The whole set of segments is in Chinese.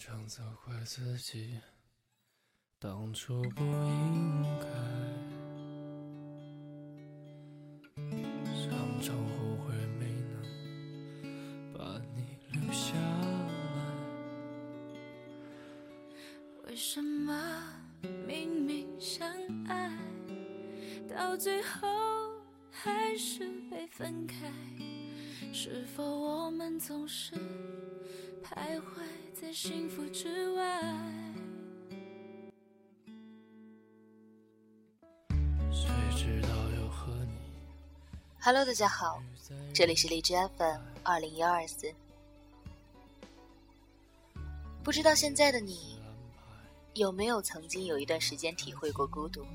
常责怪自己，当初不应该，常常后悔没能把你留下来。为什么明明相爱，到最后还是被分开？是否我们总是在幸福之外？谁知道又和你 Hello，大家好，这里是荔枝 FM 二零幺二四。不知道现在的你有没有曾经有一段时间体会过孤独？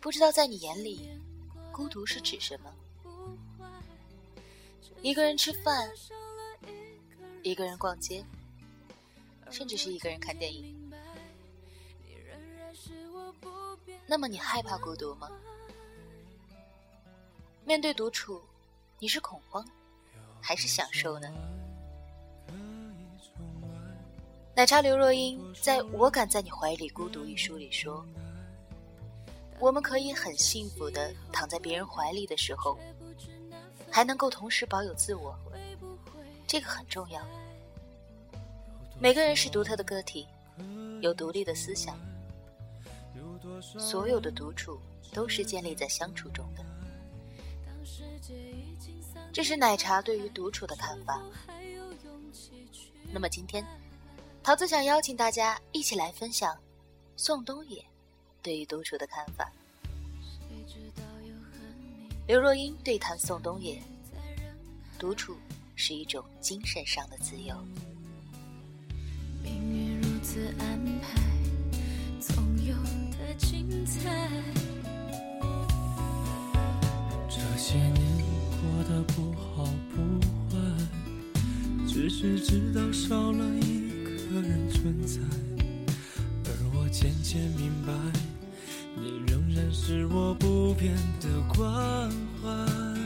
不知道在你眼里，孤独是指什么？一个人吃饭，一个人逛街，甚至是一个人看电影。那么你害怕孤独吗？面对独处，你是恐慌，还是享受呢？奶茶刘若英在我敢在你怀里孤独一书里说：“我们可以很幸福的躺在别人怀里的时候，还能够同时保有自我，这个很重要。每个人是独特的个体，有独立的思想，所有的独处都是建立在相处中的。这是奶茶对于独处的看法。那么今天。”桃子想邀请大家一起来分享宋冬野对于独处的看法。刘若英对谈宋冬野：独处是一种精神上的自由。命运如此安排，总有的精彩。这些年过得不好不坏，只是知道少了一。个人存在，而我渐渐明白，你仍然是我不变的关怀。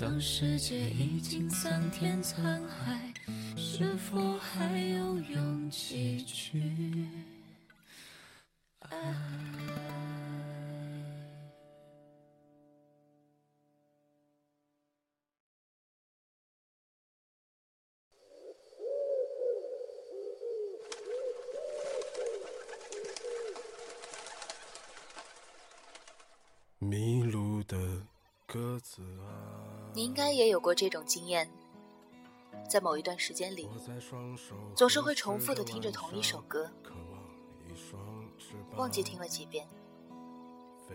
当世界已经桑田沧海，是否还有勇气去爱？迷路的鸽子啊！你应该也有过这种经验，在某一段时间里，总是会重复的听着同一首歌，忘记听了几遍，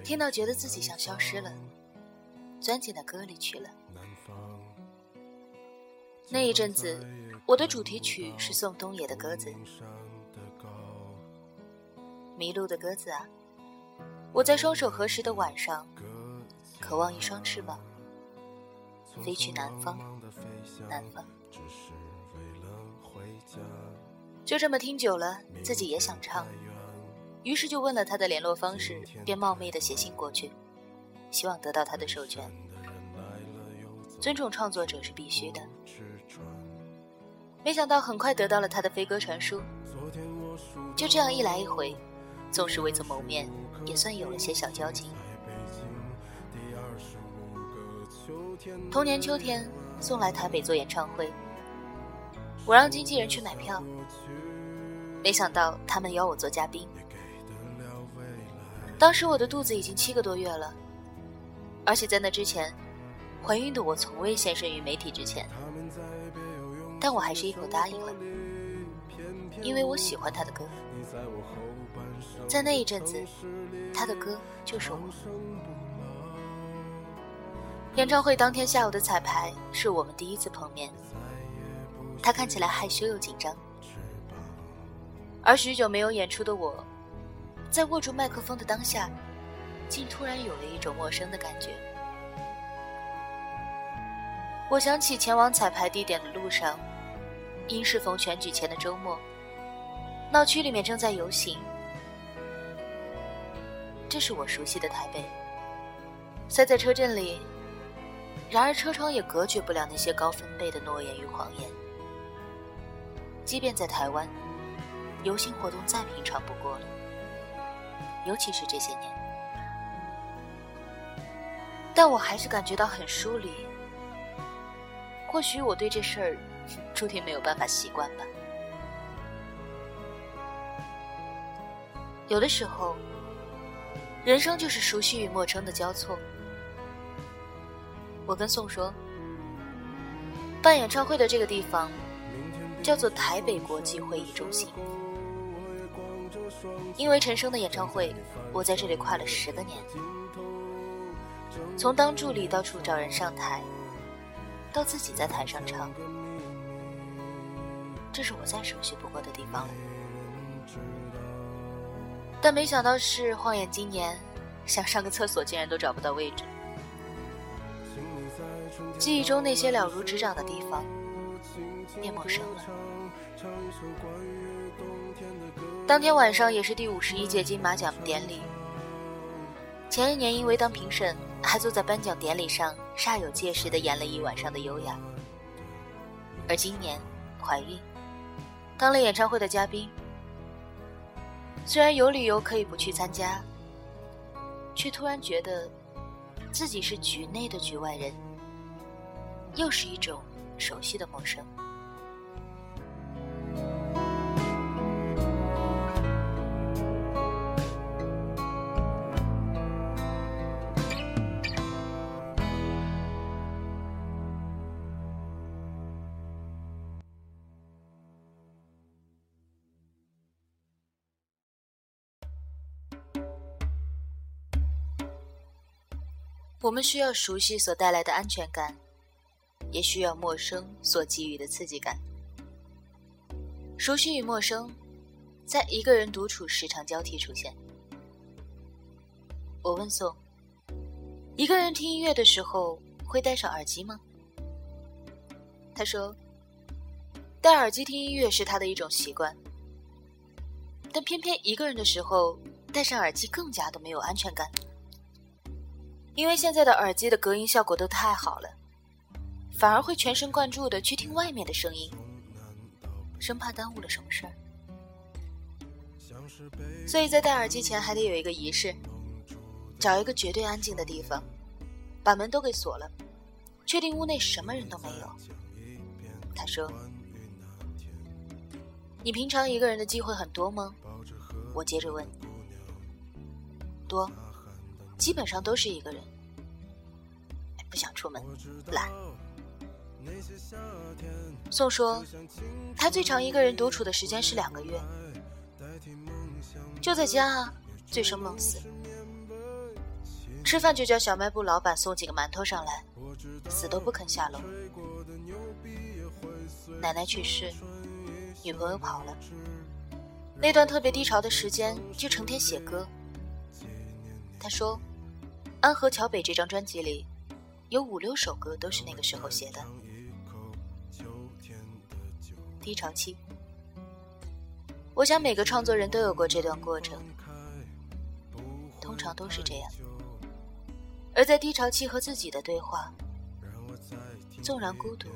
听到觉得自己像消失了，钻进那歌里去了。那一阵子，我的主题曲是宋冬野的《鸽子》，迷路的鸽子啊！我在双手合十的晚上，渴望一双翅膀，飞去南方，南方。就这么听久了，自己也想唱，于是就问了他的联络方式，便冒昧的写信过去，希望得到他的授权。尊重创作者是必须的。没想到很快得到了他的飞鸽传书，就这样一来一回，纵是未曾谋面。也算有了些小交情。同年秋天，送来台北做演唱会，我让经纪人去买票，没想到他们邀我做嘉宾。当时我的肚子已经七个多月了，而且在那之前，怀孕的我从未现身于媒体之前，但我还是一口答应了，因为我喜欢他的歌。在那一阵子，他的歌就是我。演唱会当天下午的彩排是我们第一次碰面，他看起来害羞又紧张，而许久没有演出的我，在握住麦克风的当下，竟突然有了一种陌生的感觉。我想起前往彩排地点的路上，因适逢选举前的周末，闹区里面正在游行。这是我熟悉的台北，塞在车阵里。然而，车窗也隔绝不了那些高分贝的诺言与谎言。即便在台湾，游行活动再平常不过了，尤其是这些年，但我还是感觉到很疏离。或许我对这事儿 注定没有办法习惯吧。有的时候，人生就是熟悉与陌生的交错。我跟宋说，办演唱会的这个地方叫做台北国际会议中心。因为陈升的演唱会，我在这里跨了十个年，从当助理到处找人上台，到自己在台上唱，这是我再熟悉不过的地方了。但没想到是晃眼今年，想上个厕所竟然都找不到位置。记忆中那些了如指掌的地方，变陌生了。当天晚上也是第五十一届金马奖典礼。前一年因为当评审，还坐在颁奖典礼上煞有介事的演了一晚上的优雅。而今年怀孕，当了演唱会的嘉宾。虽然有理由可以不去参加，却突然觉得自己是局内的局外人。又是一种熟悉的陌生。我们需要熟悉所带来的安全感。也需要陌生所给予的刺激感。熟悉与陌生，在一个人独处时常交替出现。我问宋：“一个人听音乐的时候会戴上耳机吗？”他说：“戴耳机听音乐是他的一种习惯，但偏偏一个人的时候戴上耳机更加的没有安全感，因为现在的耳机的隔音效果都太好了。”反而会全神贯注的去听外面的声音，生怕耽误了什么事儿。所以在戴耳机前还得有一个仪式，找一个绝对安静的地方，把门都给锁了，确定屋内什么人都没有。他说：“你平常一个人的机会很多吗？”我接着问：“多，基本上都是一个人，不想出门，懒。”宋说，他最长一个人独处的时间是两个月，就在家啊，醉生梦死。吃饭就叫小卖部老板送几个馒头上来，死都不肯下楼。奶奶去世，女朋友跑了，那段特别低潮的时间就成天写歌。他说，《安河桥北》这张专辑里，有五六首歌都是那个时候写的。低潮期，我想每个创作人都有过这段过程，通常都是这样。而在低潮期和自己的对话，纵然孤独，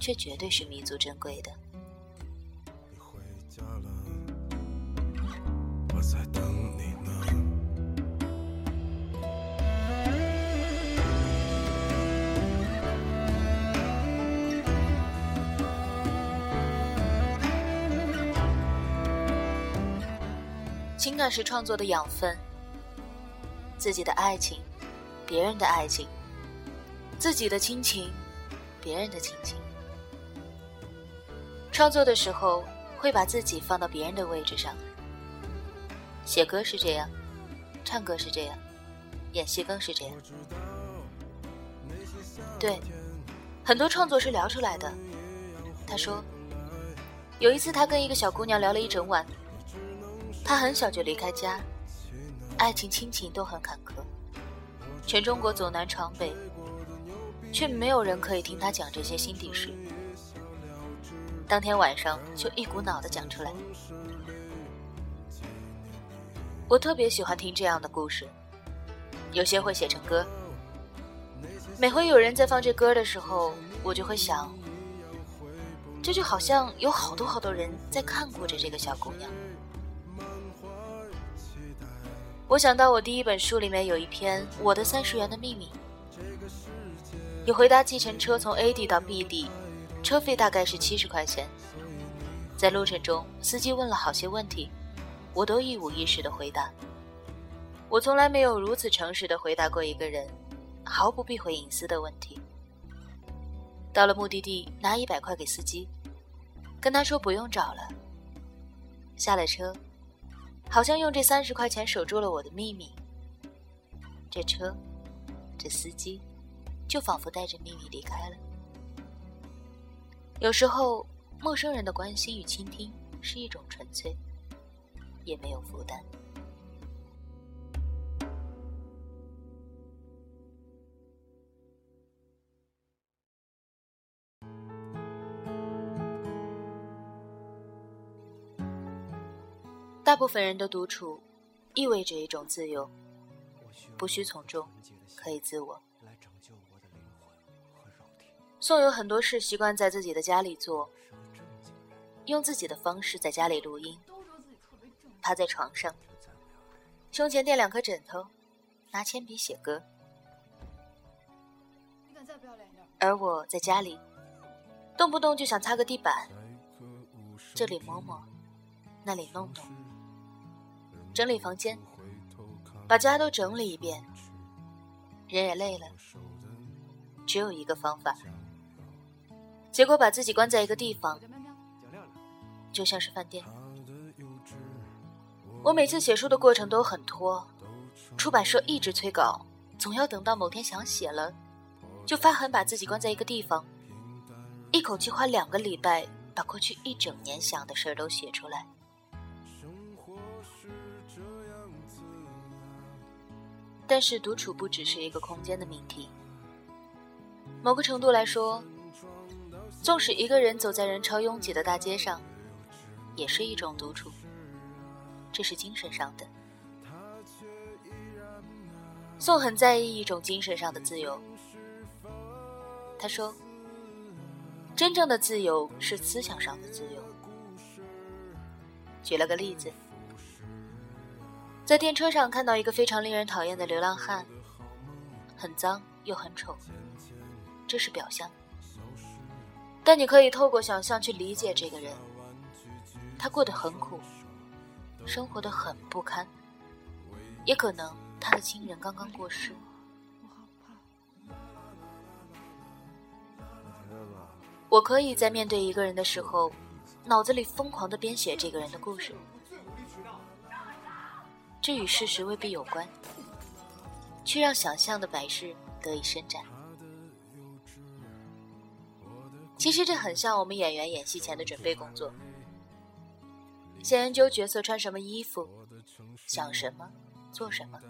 却绝对是弥足珍贵的。情感是创作的养分，自己的爱情，别人的爱情，自己的亲情，别人的亲情。创作的时候会把自己放到别人的位置上，写歌是这样，唱歌是这样，演戏更是这样。对，很多创作是聊出来的。他说，有一次他跟一个小姑娘聊了一整晚，他很小就离开家，爱情亲情都很坎坷，全中国走南闯北，却没有人可以听他讲这些心底事。当天晚上就一股脑的讲出来。我特别喜欢听这样的故事，有些会写成歌。每回有人在放这歌的时候，我就会想，这就好像有好多好多人在看顾着这个小姑娘。我想到我第一本书里面有一篇《我的三十元的秘密》，你回答计程车从 A 地到 B 地，车费大概是七十块钱。在路程中，司机问了好些问题。我都一五一十的回答。我从来没有如此诚实的回答过一个人毫不避讳隐私的问题。到了目的地，拿一百块给司机，跟他说不用找了。下了车，好像用这三十块钱守住了我的秘密。这车，这司机，就仿佛带着秘密离开了。有时候，陌生人的关心与倾听是一种纯粹。也没有负担。大部分人的独处，意味着一种自由，不需从众，可以自我。宋有很多事习惯在自己的家里做，用自己的方式在家里录音。趴在床上，胸前垫两颗枕头，拿铅笔写歌。而我在家里，动不动就想擦个地板，这里摸摸，那里弄弄，整理房间，把家都整理一遍。人也累了，只有一个方法，结果把自己关在一个地方，就像是饭店。我每次写书的过程都很拖，出版社一直催稿，总要等到某天想写了，就发狠把自己关在一个地方，一口气花两个礼拜把过去一整年想的事儿都写出来。但是独处不只是一个空间的命题，某个程度来说，纵使一个人走在人潮拥挤的大街上，也是一种独处。这是精神上的。宋很在意一种精神上的自由。他说：“真正的自由是思想上的自由。”举了个例子，在电车上看到一个非常令人讨厌的流浪汉，很脏又很丑，这是表象。但你可以透过想象去理解这个人，他过得很苦。生活的很不堪，也可能他的亲人刚刚过世。我可以在面对一个人的时候，脑子里疯狂的编写这个人的故事，这与事实未必有关，却让想象的百事得以伸展。其实这很像我们演员演戏前的准备工作。先研究角色穿什么衣服，想什么，做什么。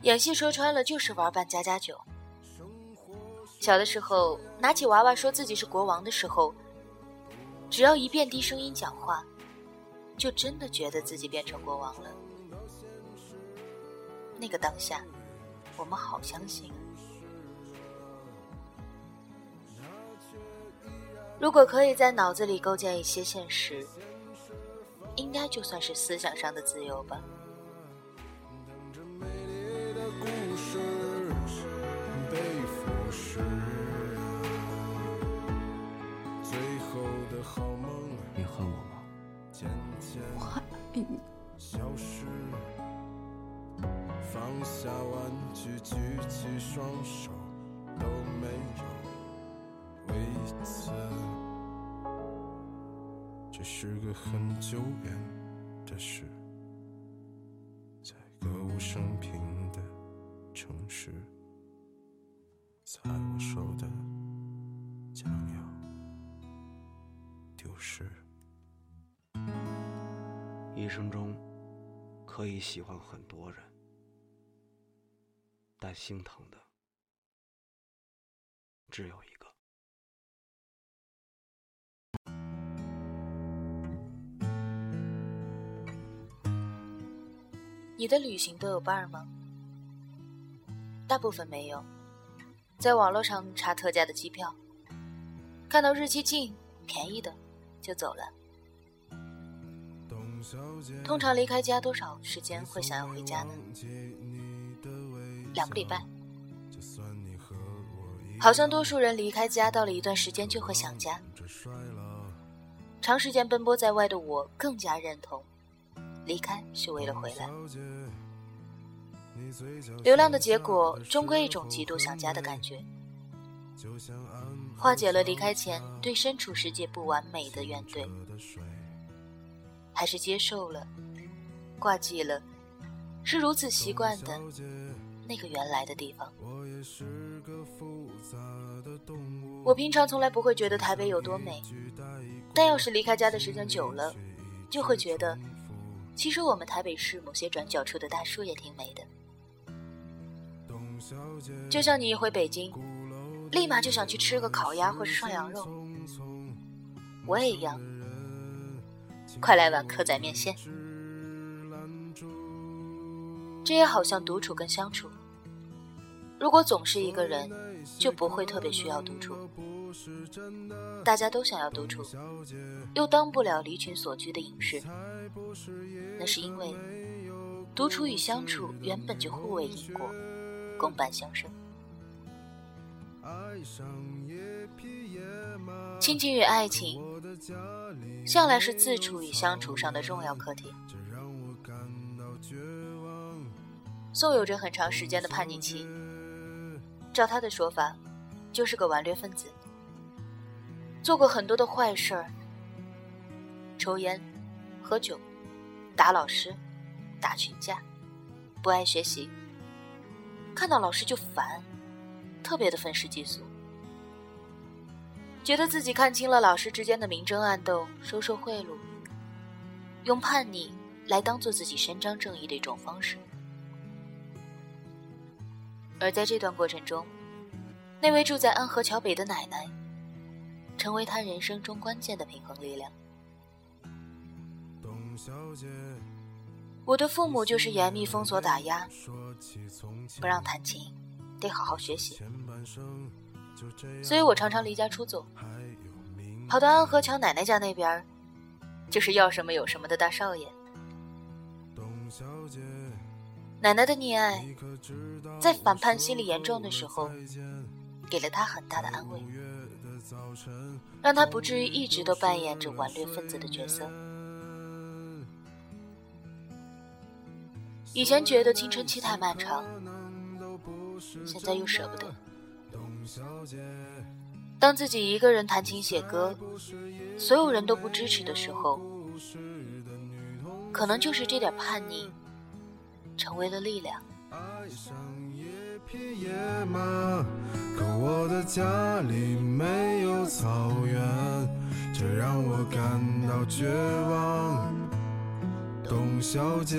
演戏说穿了就是玩扮家家酒。小的时候拿起娃娃说自己是国王的时候，只要一遍低声音讲话，就真的觉得自己变成国王了。那个当下，我们好相信。如果可以在脑子里构建一些现实，应该就算是思想上的自由吧。消失，放下玩具，举起双手都没有位子。这是个很久远的事，在歌舞升平的城市，在我手的将要丢失。一生中可以喜欢很多人，但心疼的只有一个。你的旅行都有伴吗？大部分没有，在网络上查特价的机票，看到日期近、便宜的就走了。通常离开家多少时间会想要回家呢？两个礼拜。好像多数人离开家到了一段时间就会想家。长时间奔波在外的我更加认同，离开是为了回来。流浪的结果终归一种极度想家的感觉，化解了离开前对身处世界不完美的怨怼，还是接受了，挂记了，是如此习惯的那个原来的地方。我平常从来不会觉得台北有多美，但要是离开家的时间久了，就会觉得，其实我们台北市某些转角处的大树也挺美的。就像你一回北京，立马就想去吃个烤鸭或是涮羊肉，我也一样。快来碗蚵仔面线。这也好像独处跟相处。如果总是一个人，就不会特别需要独处。大家都想要独处，又当不了离群所居的隐士，那是因为独处与相处原本就互为因果。共伴相生，亲情与爱情向来是自处与相处上的重要课题。宋有着很长时间的叛逆期，照他的说法，就是个顽劣分子，做过很多的坏事儿，抽烟、喝酒、打老师、打群架，不爱学习。看到老师就烦，特别的愤世嫉俗，觉得自己看清了老师之间的明争暗斗、收受贿赂，用叛逆来当做自己伸张正义的一种方式。而在这段过程中，那位住在安河桥北的奶奶，成为他人生中关键的平衡力量。董小姐我的父母就是严密封锁打压，不让弹琴，得好好学习，所以我常常离家出走，跑到安河桥奶奶家那边，就是要什么有什么的大少爷。奶奶的溺爱，在反叛心理严重的时候，给了他很大的安慰，让他不至于一直都扮演着顽劣分子的角色。以前觉得青春期太漫长，现在又舍不得。当自己一个人弹琴写歌，所有人都不支持的时候，可能就是这点叛逆，成为了力量。野马可我的家里没有草原，这让我感到绝望。董小姐，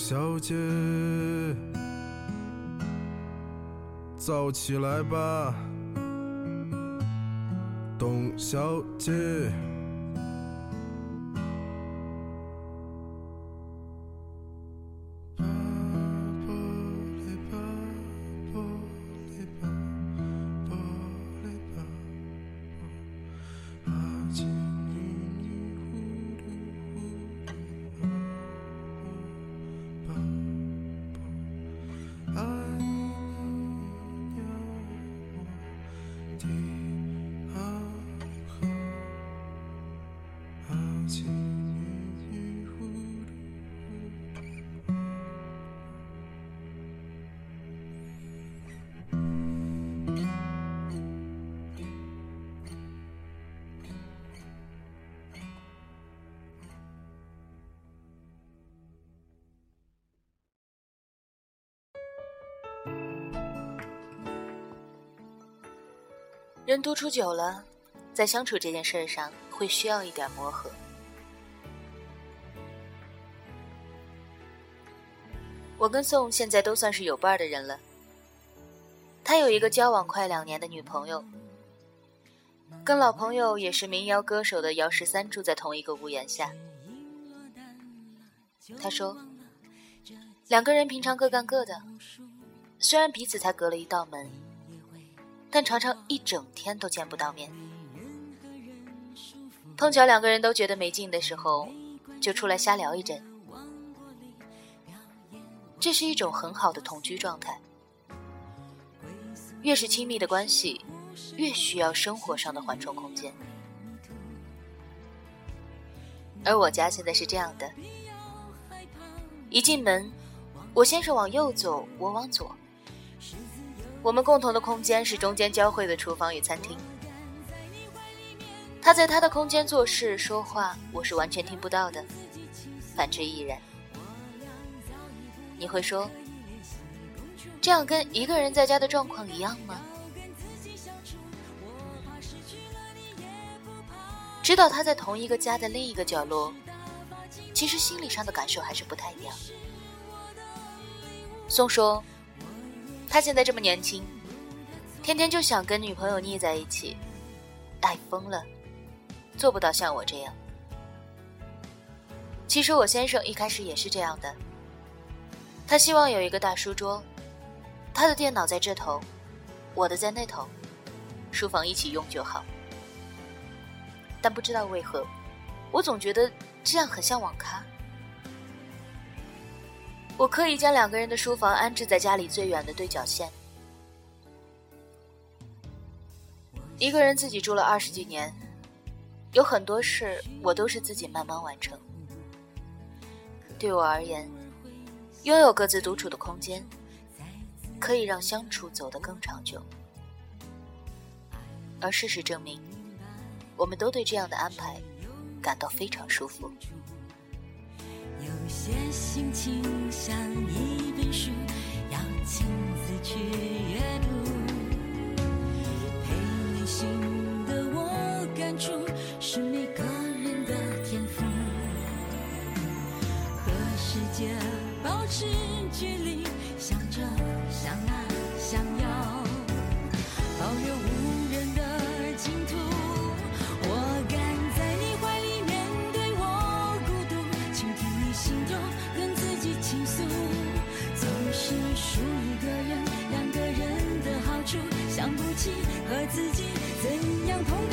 小姐，早起来吧，董小姐。人独处久了，在相处这件事上会需要一点磨合。我跟宋现在都算是有伴的人了。他有一个交往快两年的女朋友，跟老朋友也是民谣歌手的姚十三住在同一个屋檐下。他说，两个人平常各干各的，虽然彼此才隔了一道门，但常常一整天都见不到面。碰巧两个人都觉得没劲的时候，就出来瞎聊一阵。这是一种很好的同居状态。越是亲密的关系，越需要生活上的缓冲空间。而我家现在是这样的：一进门，我先是往右走，我往左。我们共同的空间是中间交汇的厨房与餐厅。他在他的空间做事说话，我是完全听不到的，反之亦然。你会说？这样跟一个人在家的状况一样吗？知道他在同一个家的另一个角落，其实心理上的感受还是不太一样。宋说，他现在这么年轻，天天就想跟女朋友腻在一起，爱疯了，做不到像我这样。其实我先生一开始也是这样的，他希望有一个大书桌。他的电脑在这头，我的在那头，书房一起用就好。但不知道为何，我总觉得这样很像网咖。我刻意将两个人的书房安置在家里最远的对角线。一个人自己住了二十几年，有很多事我都是自己慢慢完成。对我而言，拥有各自独处的空间。可以让相处走得更长久，而事实证明，我们都对这样的安排感到非常舒服。的心情像一本书，要亲自去阅读。陪你心的我感触，是每个人的天赋。和世界保持距离，自己怎样痛